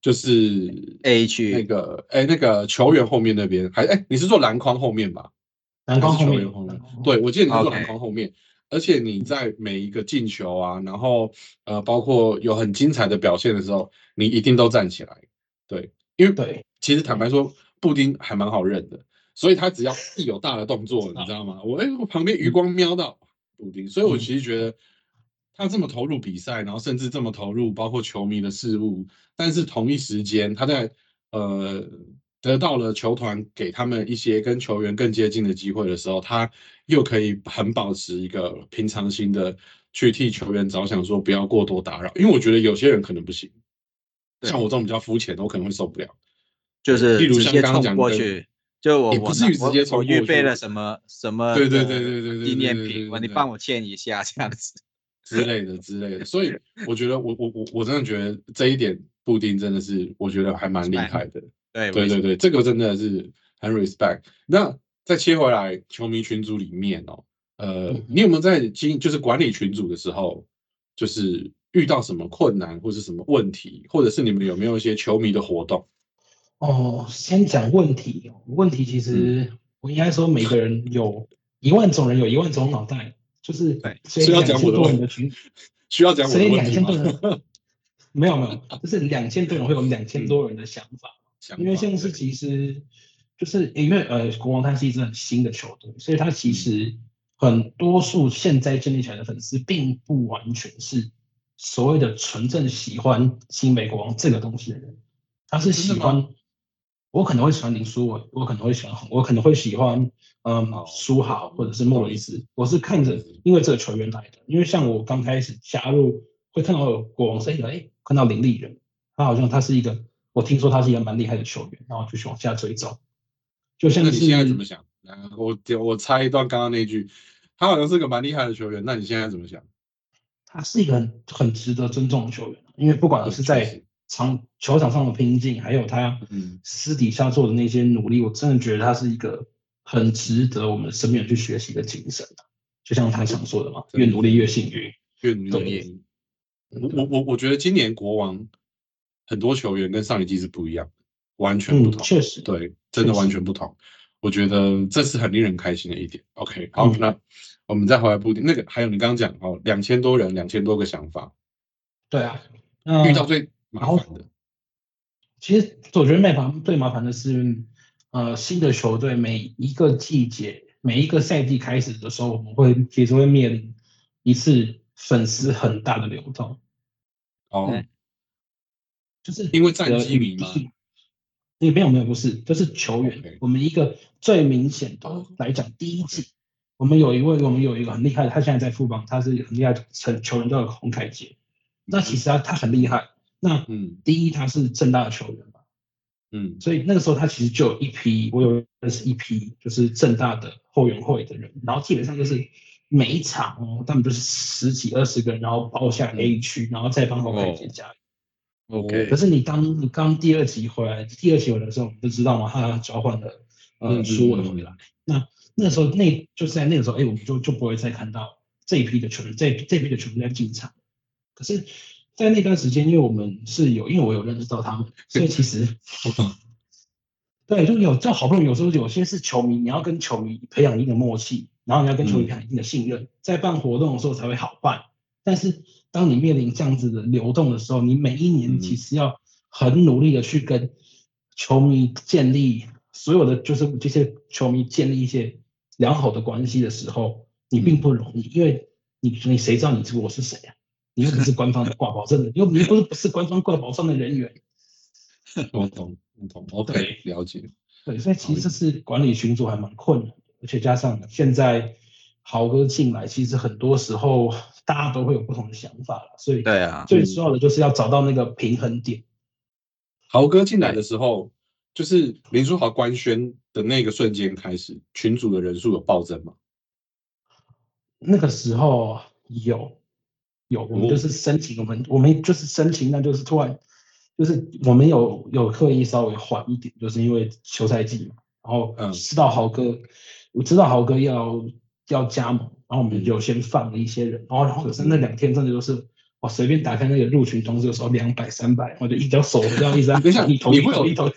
就是 A 区那个哎那个球员后面那边，还哎你是坐篮筐后面吧？篮筐后面还是球员后面，对我记得你是坐篮筐后面。而且你在每一个进球啊，然后呃，包括有很精彩的表现的时候，你一定都站起来，对，因为对，其实坦白说，布丁还蛮好认的，所以他只要 (laughs) 一有大的动作，你知道吗？我哎，我旁边余光瞄到布丁，所以我其实觉得他这么投入比赛，然后甚至这么投入包括球迷的事物，但是同一时间他在呃得到了球团给他们一些跟球员更接近的机会的时候，他又可以很保持一个平常心的去替球员着想，说不要过多打扰，因为我觉得有些人可能不行，像我这种比较肤浅的，我可能会受不了。就是例如像刚刚讲的过去，就我不至于直接冲我我预备了什么什么对对对对对对纪念品，我你帮我签一下这样子。之类的之类的，所以我觉得我我我我真的觉得这一点布丁真的是我觉得还蛮厉害的，对对对对，这个真的是很 respect。那再切回来球迷群组里面哦，呃嗯，你有没有在经就是管理群组的时候，就是遇到什么困难或是什么问题，或者是你们有没有一些球迷的活动？哦，先讲问题。问题其实我应该说，每个人有一万种人，有一万种脑袋，就是对所以要讲我的问多人的群，(laughs) 需要讲我所以的问题两千多人吗？(laughs) 没有没有，就是两千多人会有两千多人的想法。想因为现在是其实就是因为呃，国王他是一支很新的球队，所以他其实很多数现在建立起来的粉丝，并不完全是所谓的纯正喜欢新美国王这个东西的人，他是喜欢。我可能会喜欢林书伟，我可能会喜欢，我可能会喜欢，嗯哦，苏豪或者是莫里。斯。我是看着因为这个球员来的，因为像我刚开始加入，会看到有国王是一个，哎，看到林立人，他好像他是一个，我听说他是一个蛮厉害的球员，然后就去往下追踪。就像你现在怎么想？来我我猜一段刚刚那句，他好像是个蛮厉害的球员，那你现在怎么想？他是一个很很值得尊重的球员，因为不管是在实场球场上的拼劲，还有他嗯私底下做的那些努力，我真的觉得他是一个很值得我们身边人去学习的精神啊就像他常说的嘛，越努力越幸运。越努力越。我我我我觉得今年国王很多球员跟上一季是不一样的，完全不嗯，同。确实，对，真的完全不同。我觉得这是很令人开心的一点。OK，好，嗯那我们再回来布丁那个，还有你刚刚讲哦，两千多人，两千多个想法，对啊。那遇到最麻烦的，其实我觉得最麻最麻烦的是，呃新的球队每一个季节每一个赛季开始的时候，我们会其实会面临一次粉丝很大的流动，哦，对就是因为战绩迷吗？你没有没有不是，就是球员我们一个最明显的来讲，第一季我们有一位我们有一个很厉害的，他现在在富邦，他是很厉害的球球员叫洪凯杰。那其实他他很厉害。那嗯第一他是正大的球员嘛，嗯所以那个时候他其实就有一批，我有认识一批就是正大的后援会的人，然后基本上就是每一场哦，他们就是十几二十个人，然后包下 A 区，然后再帮洪凯杰加油。OK，可是你当你刚第二集回来，第二集回来的时候，我们就知道嘛，他交换了呃嗯嗯苏伟嗯回来。那那时候那就是在那个时候，哎，我们就就不会再看到这一批的球员，这这批的球员在进场。可是，在那段时间，因为我们是有，因为我有认识到他们，(laughs) 所以其实 (laughs) 对，就有就好不容易，有时候有些是球迷，你要跟球迷培养一定的默契，然后你要跟球迷培养一定的信任，在办活动的时候才会好办。但是当你面临这样子的流动的时候，你每一年嗯其实要很努力的去跟球迷建立所有的就是这些球迷建立一些良好的关系的时候，你并不容易，因为你你谁知道你是我是谁啊？你又不 (laughs) 是官方的挂保证的，又你不是不是官方挂保证的人员，(laughs) 我懂，我懂，OK，对了解。对，所以其实这是管理群组还蛮困难的，而且加上现在豪哥进来，其实很多时候大家都会有不同的想法了，所以对啊，最重要的就是要找到那个平衡点。豪哥进来的时候，就是林书豪官宣的那个瞬间开始，群组的人数有暴增吗？那个时候有有，我们哦就是申请，我们我们就是申请，那就是突然就是我们有有刻意稍微缓一点，就是因为休赛季嘛，然后嗯知道豪哥，我知道豪哥要要加盟，然后我们嗯就先放了一些人，然后然后可是那两天真的就是。我随便打开那个入群通知的时候，两百、三百，我就一条手这样一直在 (laughs) 等一下你头你会有一头，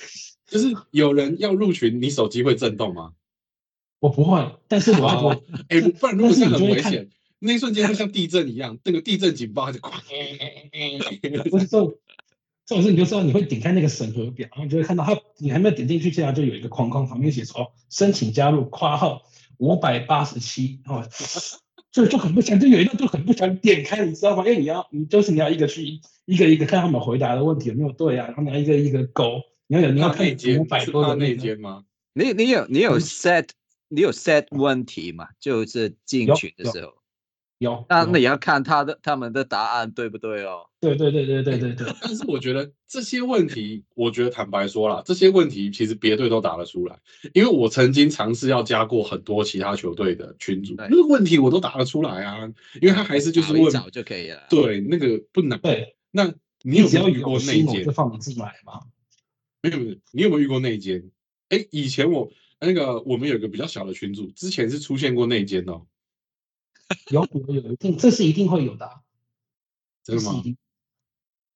就是有人要入群，你手机会震动吗？我不会，但是我哎，不然如果是很危险，那一瞬间会像地震一样，那个地震警报它就哐，(laughs) 不是这种，这种事你就知道你会点开那个审核表，然后你就会看到它，你还没有点进去，现在就有一个框框，旁边写说申请加入括号五百八十七哦，(laughs) 就就很不想，就有一段就很不想点开，你知道吗？因为你要你就是你要一个去一个一个看他们回答的问题有没有对啊，然后你要一个一个勾，你要有你要看内奸五百多的那个，奸吗？你你有你有嗯 set 你有 set 问题嘛？就是进群的时候，有，有那那也要看他的他们的答案对不对哦。对对对对对对对，(laughs) 但是我觉得这些问题，我觉得坦白说啦，这些问题其实别队都答得出来，因为我曾经尝试要加过很多其他球队的群组，对那个问题我都答得出来啊，因为他还是就是问，找一找就可以了。对，那个不难。对，那你你只要有没有遇过内奸就？放你进来嘛。没有没有，你有没有遇过内奸？哎，以前我那个我们有一个比较小的群组，之前是出现过内奸哦，(laughs) 有有有一定，这是一定会有的啊，真的吗？这是一定。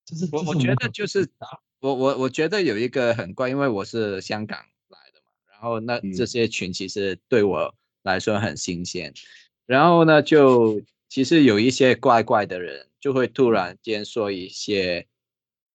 这是我我觉得就是我我我觉得有一个很怪，因为我是香港来的嘛，然后那这嗯些群其实对我来说很新鲜，然后呢就其实有一些怪怪的人就会突然间说一些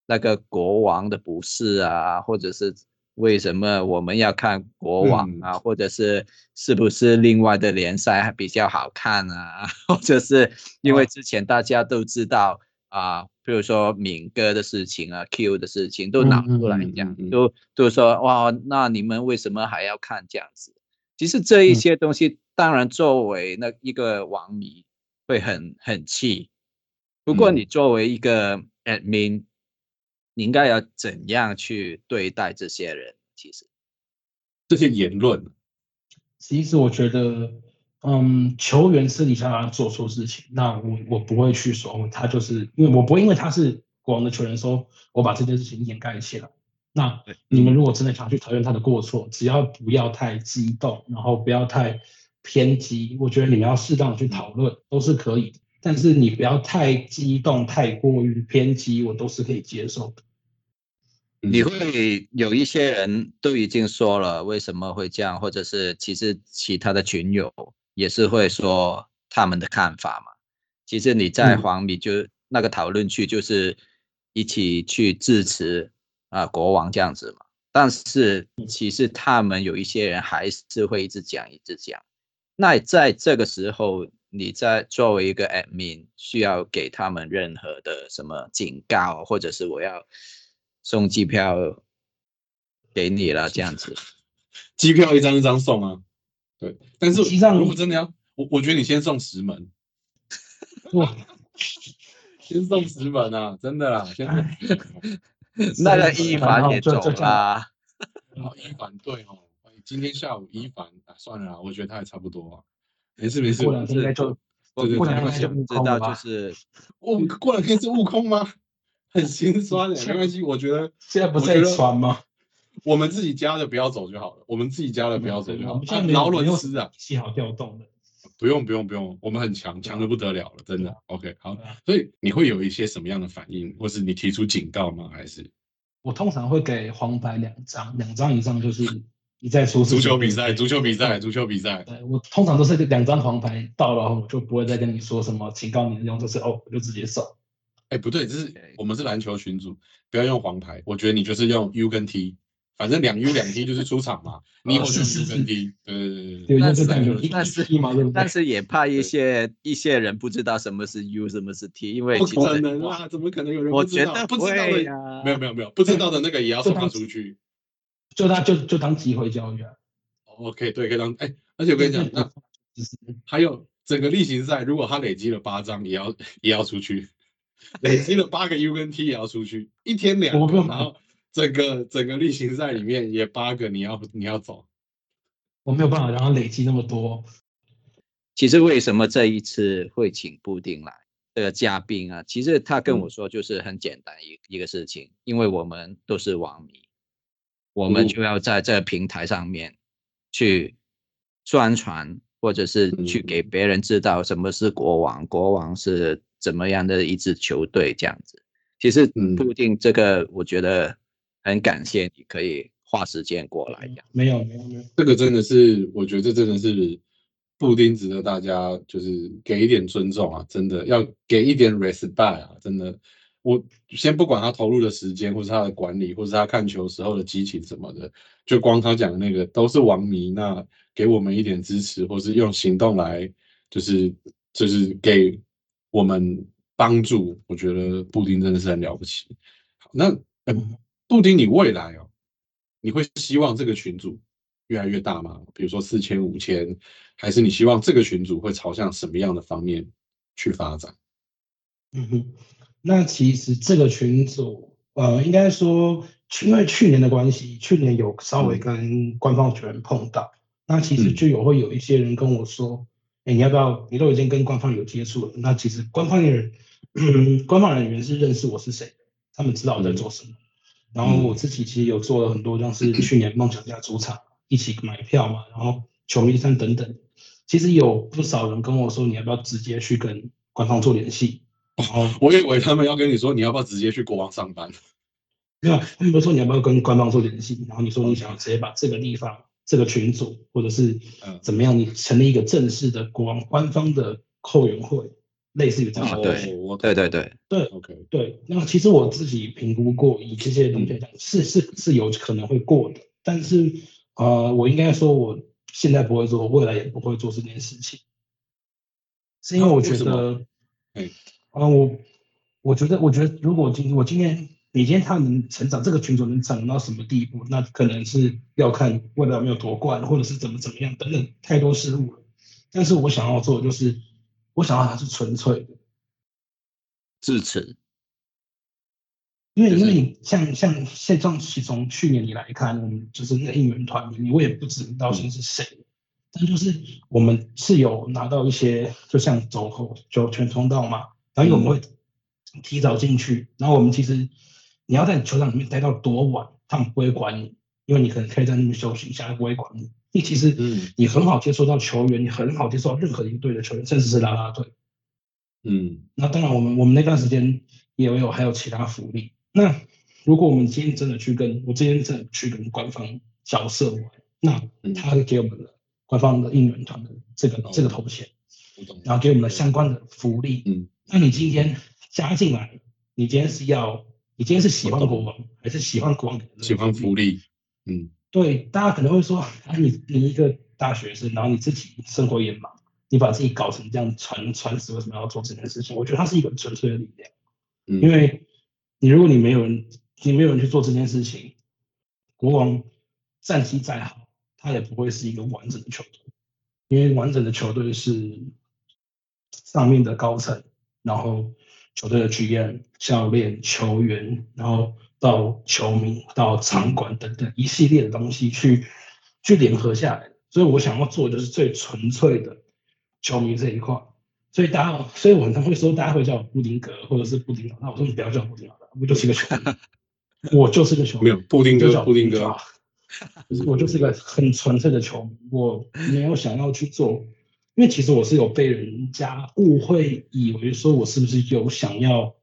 那个国王的不是啊，或者是为什么我们要看国王嗯。啊，或者是是不是另外的联赛还比较好看啊，(laughs) 或者是因为哦。之前大家都知道啊，比如说敏哥的事情啊，Q 的事情都拿出来讲，嗯嗯。都都说哇，那你们为什么还要看这样子？其实这一嗯。些东西，当然作为那一个网迷会很很气，不过嗯。你作为一个 admin，你应该要怎样去对待这些人？其实，这些言论，其实我觉得，嗯，球员私底下做错事情，那我我不会去说哦他就是因为我不会因为他是国王的球员说我把这件事情掩盖起来。那你们如果真的想去讨论他的过错，只要不要太激动，然后不要太偏激，我觉得你们要适当的去讨论都是可以的。但是你不要太激动、太过于偏激，我都是可以接受的。你嗯会有一些人都已经说了为什么会这样，或者是其实其他的群友也是会说他们的看法嘛。其实你在嗯黄米就、那个讨论区就是一起去支持啊、国王这样子嘛。但是其实他们有一些人还是会一直讲一直讲。那在这个时候，你在作为一个 admin，需要给他们任何的什么警告，或者是我要送机票给你了 (laughs) 这样子。机票一张一张送啊，对。但是实际上如果真的要，我我觉得你先送十门，哇，(laughs) 先送十门啊，真的啦，先。(laughs) 那个一凡也走好，一凡对哦，今天下午一凡啊，算了啦，我觉得他也差不多啊，没事没事过，两天应该就我对对对过两天知道就是我过两天是悟空吗？很心酸的，没关系，我觉得现在不是在我觉得传吗？(laughs) 我们自己家的不要走就好了，我们自己家的不要走就好了我们。现在没有啊劳伦斯啊，系好调动的，不用不用不用，我们很强，强的不得了了，真的。OK，好啊，所以你会有一些什么样的反应，或是你提出警告吗？还是我通常会给黄牌两张，两张以上就是你在出事足球比赛？足球比赛，足球比赛，对我通常都是两张黄牌到了后，我就不会再跟你说什么警告你的用，就是哦，我就直接走。哎，不对，这是我们是篮球群组，不要用黄牌。我觉得你就是用 U 跟 T，反正两 U 两 T 就是出场嘛，你以后就是 U 跟 T。对对对对对，对，就是但是？但是也怕一些一些人不知道什么是 U，什么是 T，因为不其实可能啊，怎么可能有人我不知道？觉得不知道的，会啊，没有没有没有，不知道的那个也要 (laughs) 送他出去。就他就就当机会教育啊。OK，对，可以当哎，而且我跟你讲，那还有整个例行赛，如果他累积了八张，也要也要出去，(laughs) 累积了八个 U 跟 T 也要出去，一天两个，然后整个整个例行赛里面也八个，你要你要走。我没有办法让他累积那么多。其实为什么这一次会请布丁来这个嘉宾啊？其实他跟嗯我说就是很简单一一个事情，因为我们都是网迷，我们嗯就要在这个平台上面去宣传，或者是去给嗯别人知道什么是国王，国王是怎么样的一支球队这样子。其实嗯布丁这个，我觉得很感谢你可以花时间过来。没有没有没有，这个真的是，我觉得这真的是布丁值得大家就是给一点尊重啊，真的要给一点 respect 啊，真的。我先不管他投入的时间，或是他的管理，或是他看球时候的激情什么的，就光他讲的那个都是王迷，那给我们一点支持，或是用行动来，就是就是给我们帮助，我觉得布丁真的是很了不起。好，那呃布丁，你未来哦，你会希望这个群组越来越大吗？比如说四千、五千，还是你希望这个群组会朝向什么样的方面去发展？嗯哼，那其实这个群组，呃，应该说，因为去年的关系，去年有稍微嗯跟官方球员碰到，那其实嗯就有会有一些人跟我说，哎、你要不要？你都已经跟官方有接触了，那其实官方的人，嗯，(clears throat) 官方人员是认识我是谁，他们知道我在做什么。然后我自己其实有做了很多，像是去年梦想家主场一起买票嘛，然后球迷站等等，其实有不少人跟我说，你要不要直接去跟官方做联系？然后我以为他们要跟你说，你要不要直接去国王上班？没有，他们不说你要不要跟官方做联系，然后你说你想要直接把这个地方、这个群组，或者是嗯。怎么样，你成立一个正式的国王官方的后援会，类似于这样的。啊对对对对，对，OK，对，那其实我自己评估过，以这些东西来讲，是是是有可能会过的，但是呃，我应该说我现在不会做，未来也不会做这件事情，是因为我觉得，嗯啊、我我觉得，我觉得如果今我今天你今天他能成长，这个群组能长到什么地步，那可能是要看未来有没有夺冠，或者是怎么怎么样等等太多事物了。但是我想要做的就是，我想要它是纯粹的。支持。因为因为你像像现状，其实从去年你来看，我们就是那个应援团，你我也不知道先是谁，但就是我们是有拿到一些，就像走后就全通道嘛，然后我们会提早进去，然后我们其实你要在球场里面待到多晚，他们不会管你，因为你可能可以在那边休息一下，不会管你。你其实嗯你很好接触到球员，你很好接触到任何一个队的球员，甚至是啦啦队。嗯那当然，我们我们那段时间也有有还有其他福利。那如果我们今天真的去跟我今天真的去跟官方角色玩，那嗯他会给我们的官方的应援团的这个、哦这个头衔，然后给我们的相关的福利。嗯，那你今天加进来，你今天是要你今天是喜欢国王，还是喜欢国王喜欢福利，嗯。对，大家可能会说，啊，你你一个大学生，然后你自己生活也忙，你把自己搞成这样传传死，为什么要做这件事情？我觉得它是一个纯粹的力量，嗯，因为你如果你没有人，你没有人去做这件事情，国王战绩再好，他也不会是一个完整的球队，因为完整的球队是上面的高层，然后球队的 GM、教练、球员，然后到球迷、到场馆等等一系列的东西去去联合下来。所以我想要做的就是最纯粹的球迷这一块。所以大家，所以我很常会说，大家会叫我布丁哥或者是布丁老大。我说你不要叫我布丁老大，我就是一个球迷，(laughs) 我就是个球迷。没有布丁哥，叫布丁哥我就是一个很纯粹的球迷，我没有想要去做，因为其实我是有被人家误会，以为说我是不是有想要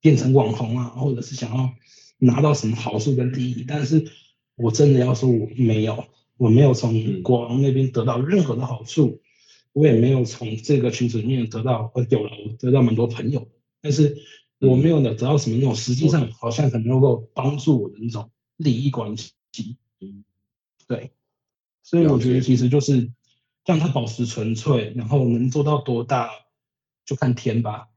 变成网红啊，或者是想要拿到什么好处跟利益，但是我真的要说我没有，我没有从嗯。国王那边得到任何的好处，我也没有从这个群组里面得到，呃，有了，我得到蛮多朋友，但是我没有得到什么那种实际上好像很能够帮助我的那种利益关系。嗯。对，所以我觉得其实就是让它保持纯粹，然后能做到多大就看天吧。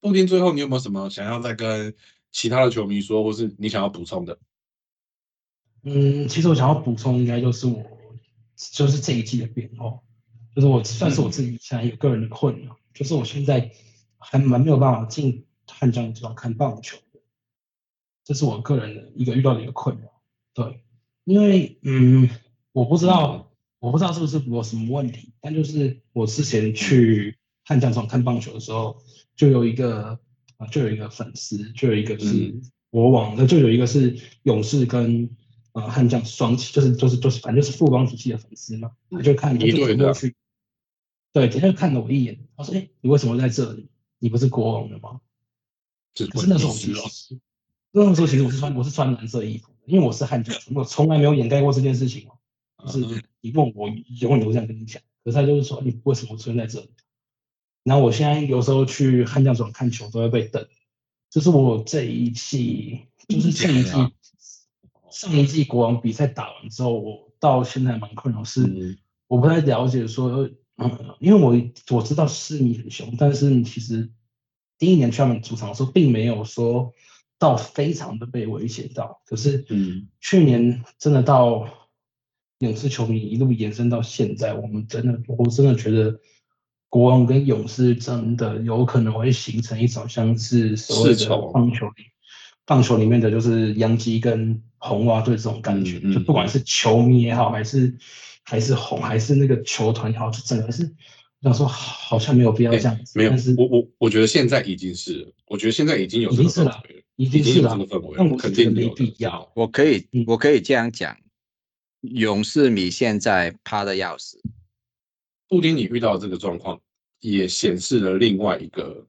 布丁最后你有没有什么想要再跟其他的球迷说，或是你想要补充的？嗯，其实我想要补充，应该就是我就是这一季的变化，就是我算是我自己现在有个人的困扰，就是我现在还蛮没有办法进汉江这种看棒球的，这是我个人的一个遇到的一个困扰。对，因为嗯，我不知道我不知道是不是我什么问题，但就是我之前去汉江场看棒球的时候，就有一个啊，就有一个粉丝，就有一个是嗯国王的，就有一个是勇士跟呃悍将双旗，就是就是就是反正就是富邦体系的粉丝嘛，他就看他就一队的走过去，对，他就看了我一眼，他说：“哎、你为什么在这里？你不是国王的吗？”这可是那时候我其实，那时候其实我是穿我是穿蓝色衣服，因为我是悍将，我从来没有掩盖过这件事情哦。就是你问我，永远都会这样跟你讲。可是他就是说，你为什么出现在这里？然后我现在有时候去汉将场看球都会被等，就是我这一季，就是上一季上一季国王比赛打完之后，我到现在蛮困扰，是嗯我不太了解说，嗯，因为我我知道市民很凶，但是其实第一年去他们主场的时候，并没有说到非常的被威胁到，可是嗯去年真的到勇士球迷一路延伸到现在，我们真的我真的觉得国王跟勇士真的有可能会形成一种像是所谓的棒球里棒球里面的就是洋基跟红袜队这种感觉，嗯嗯就不管是球迷也好，还是还是红，还是那个球团也好，就整个是我想说好像没有必要哎这样子，没有但是，我我我觉得现在已经是，我觉得现在已经有这个已经是了已已经是了这个氛围那，我肯觉得没定有的必要。我可以嗯我可以这样讲，勇士米现在趴的要死，布丁，你遇到这个状况，也显示了另外一个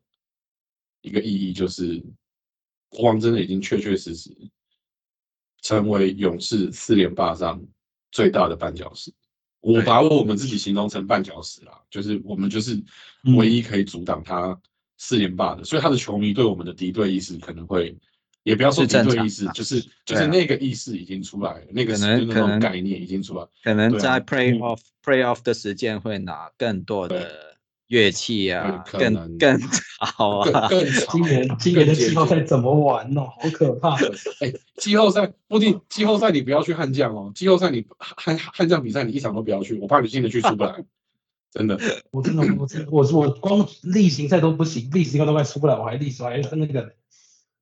一个意义，就是国王真的已经确确实实成为勇士四连霸上最大的绊脚石。我把我们自己形容成绊脚石啦，就是我们就是嗯唯一可以阻挡他四连霸的，所以他的球迷对我们的敌对意识可能会，也不要说是敌对意识，就是就是那个意识已经出来了，那个能可能种概念已经出来。可能在嗯 playoff、playoff 的时间会拿更多的乐器啊，可能更更好啊。(laughs) 今年今年的季后赛怎么玩哦？好可怕！(laughs) 哎，季后赛不定，季后赛你不要去悍将哦，季后赛你悍悍将比赛你一场都不要去，我怕你进得去出不来，真的。(laughs) 我真的我真的我我光例行赛都不行，例行赛都快出不来，我还例我还跟那个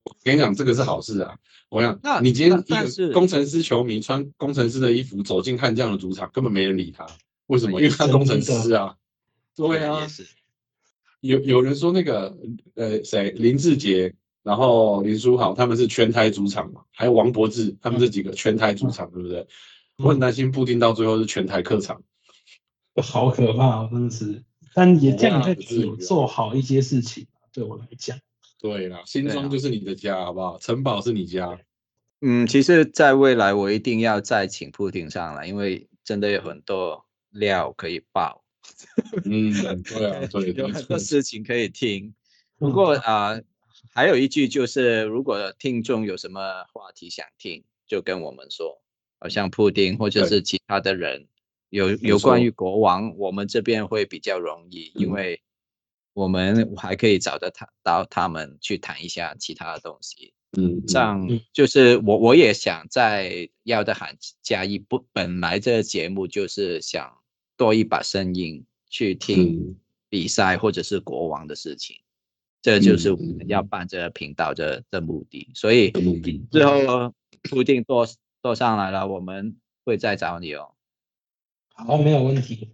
我跟你讲，这个是好事啊！我想那，你今天一个工程师球迷穿工程师的衣服走进悍将的主场，根本没人理他。为什么？因为他工程师啊。(laughs) 对啊有有人说那个呃谁林志杰，然后林书豪他们是全台主场嘛，还有王柏志他们这几个全台主场，对不对？我很担心布丁到最后是全台客场。(laughs) 好可怕、哦，真的是。但也这样哇也不至于啊有做好一些事情，对我来讲。对啦，新庄就是你的家，好不好？城堡是你家。嗯，其实，在未来我一定要再请铺丁上来，因为真的有很多料可以爆，嗯，对啊，(laughs) 对有对很多。事情可以听。不嗯过啊、还有一句就是，如果听众有什么话题想听，就跟我们说好像布丁或者是其他的人，有有关于国王，我们这边会比较容易，因嗯为我们还可以找得他到他们去谈一下其他的东西。嗯，这样嗯就是我我也想在要的喊加一不，本来这个节目就是想多一把声音去听嗯比赛或者是国王的事情，这就是我嗯们要办这个频道的的目的。所以的目的。之后固定多多上来了，我们会再找你哦。好，没有问题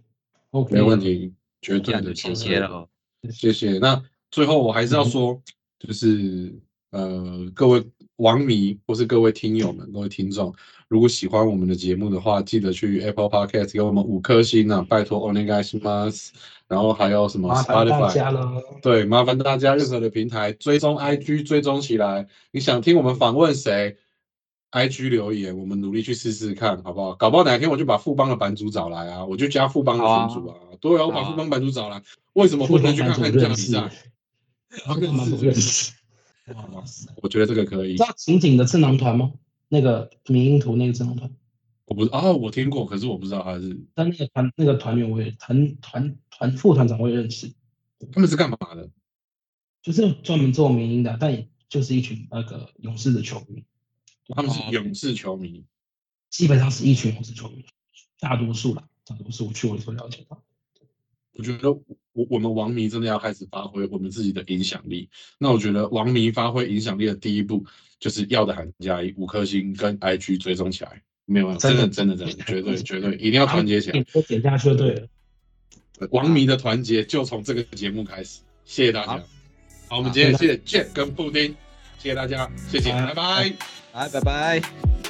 ，OK，没问题，绝对的，这样就谢谢了哦。谢谢。那最后我还是要说，就是呃，各位王迷或是各位听友们、各位听众，如果喜欢我们的节目的话，记得去 Apple Podcast 给我们五颗星啊，拜托 o n e g a s m a s 然后还有什么 Spotify。对，麻烦大家任何的平台追踪 IG 追踪起来。你想听我们访问谁？IG 留言，我们努力去试试看，好不好？搞不好哪天我就把富邦的版主找来啊，我就加富邦的群主啊。对啊，我把好啊富邦版主找来，为什么不能去看看这样的比赛？他们不认识。哇我觉得这个可以知。道情景的智囊团吗？那个民音图那个智囊团，我不啊，我听过，可是我不知道他是但那个团那个团员我也团团团副团长我也认识，他们是干嘛的？就是专门做民音的，但也就是一群那个勇士的球迷，他们是勇士球迷。基本上是一群勇士球迷，大多数啦，大多数我去我所了解到。我觉得我我们王迷真的要开始发挥我们自己的影响力。那我觉得王迷发挥影响力的第一步，就是要的喊加一五颗星跟 IG 追踪起来。没有，真的真的真的，绝对绝对一定要团结起来。都点下去就对了。王迷的团结就从这个节目开始。谢谢大家。好，我们今天谢谢 Jack 跟布丁，谢谢大家，谢谢，拜拜拜。来，拜拜。